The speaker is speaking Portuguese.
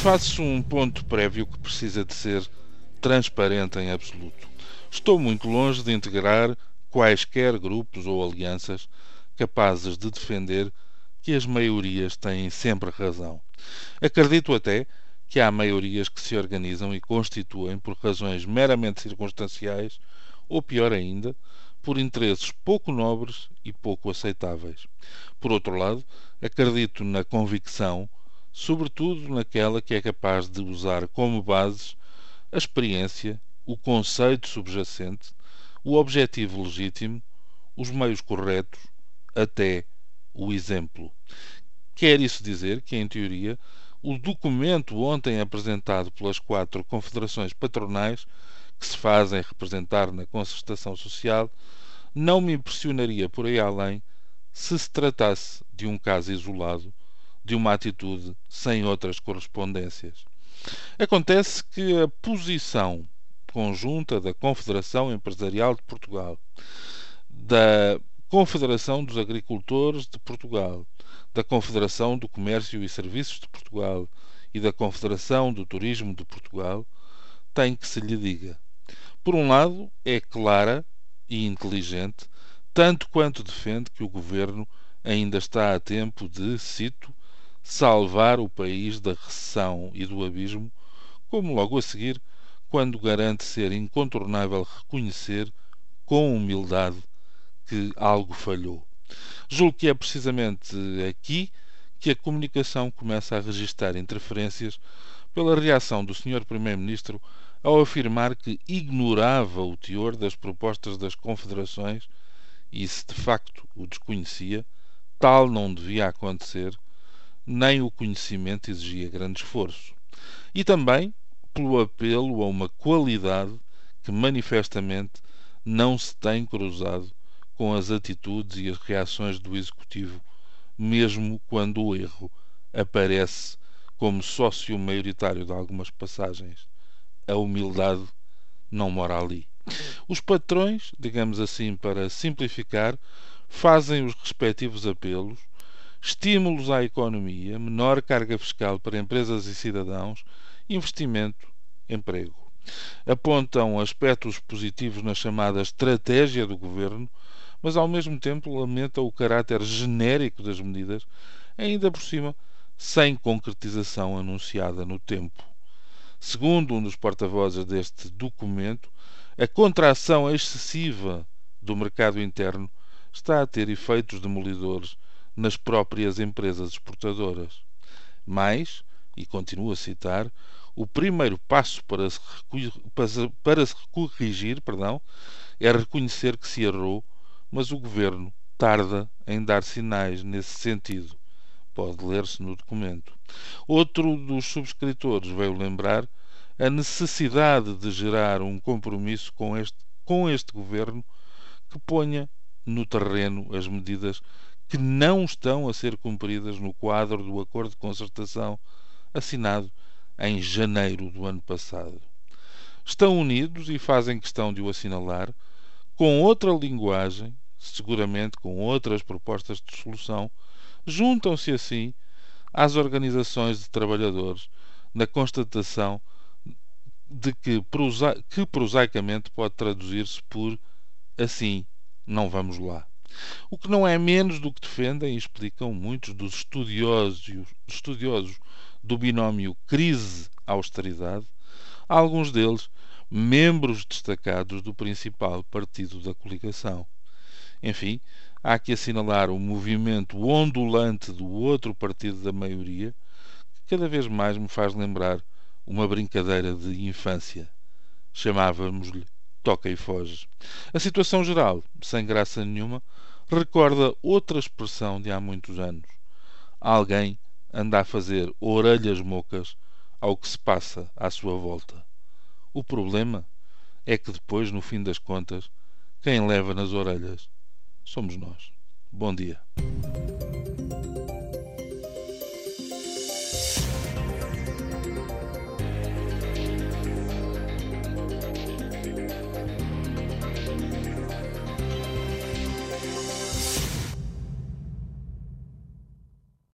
Faço um ponto prévio que precisa de ser transparente em absoluto. Estou muito longe de integrar quaisquer grupos ou alianças capazes de defender que as maiorias têm sempre razão. Acredito até que há maiorias que se organizam e constituem por razões meramente circunstanciais ou, pior ainda, por interesses pouco nobres e pouco aceitáveis. Por outro lado, acredito na convicção, sobretudo naquela que é capaz de usar como bases a experiência, o conceito subjacente, o objetivo legítimo, os meios corretos, até o exemplo. Quer isso dizer que, em teoria, o documento ontem apresentado pelas quatro confederações patronais que se fazem representar na concertação social não me impressionaria por aí além se se tratasse de um caso isolado, de uma atitude sem outras correspondências. Acontece que a posição conjunta da Confederação Empresarial de Portugal, da Confederação dos Agricultores de Portugal, da Confederação do Comércio e Serviços de Portugal e da Confederação do Turismo de Portugal tem que se lhe diga. Por um lado, é clara e inteligente, tanto quanto defende que o governo ainda está a tempo de, cito, salvar o país da recessão e do abismo, como logo a seguir, quando garante ser incontornável reconhecer com humildade que algo falhou. Julgo que é precisamente aqui que a comunicação começa a registrar interferências pela reação do Sr. Primeiro-Ministro ao afirmar que ignorava o teor das propostas das confederações e, se de facto o desconhecia, tal não devia acontecer, nem o conhecimento exigia grande esforço. E também pelo apelo a uma qualidade que manifestamente não se tem cruzado com as atitudes e as reações do Executivo, mesmo quando o erro aparece como sócio maioritário de algumas passagens. A humildade não mora ali. Os patrões, digamos assim para simplificar, fazem os respectivos apelos, estímulos à economia, menor carga fiscal para empresas e cidadãos, investimento, emprego. Apontam aspectos positivos na chamada estratégia do governo, mas ao mesmo tempo lamenta o caráter genérico das medidas, ainda por cima sem concretização anunciada no tempo. Segundo um dos porta-vozes deste documento, a contração excessiva do mercado interno está a ter efeitos demolidores nas próprias empresas exportadoras. Mais, e continuo a citar, o primeiro passo para se, para se corrigir perdão, é reconhecer que se errou mas o governo tarda em dar sinais nesse sentido. Pode ler-se no documento. Outro dos subscritores veio lembrar a necessidade de gerar um compromisso com este, com este governo que ponha no terreno as medidas que não estão a ser cumpridas no quadro do acordo de concertação assinado em janeiro do ano passado. Estão unidos e fazem questão de o assinalar com outra linguagem, seguramente com outras propostas de solução, juntam-se assim às organizações de trabalhadores na constatação de que, prosa que prosaicamente pode traduzir-se por assim não vamos lá. O que não é menos do que defendem e explicam muitos dos estudiosos, estudiosos do binómio crise-austeridade, alguns deles membros destacados do principal partido da coligação. Enfim, há que assinalar o movimento ondulante do outro partido da maioria, que cada vez mais me faz lembrar uma brincadeira de infância. Chamávamos-lhe Toca e Foge. A situação geral, sem graça nenhuma, recorda outra expressão de há muitos anos. Alguém anda a fazer orelhas mocas ao que se passa à sua volta. O problema é que depois, no fim das contas, quem leva nas orelhas somos nós. Bom dia.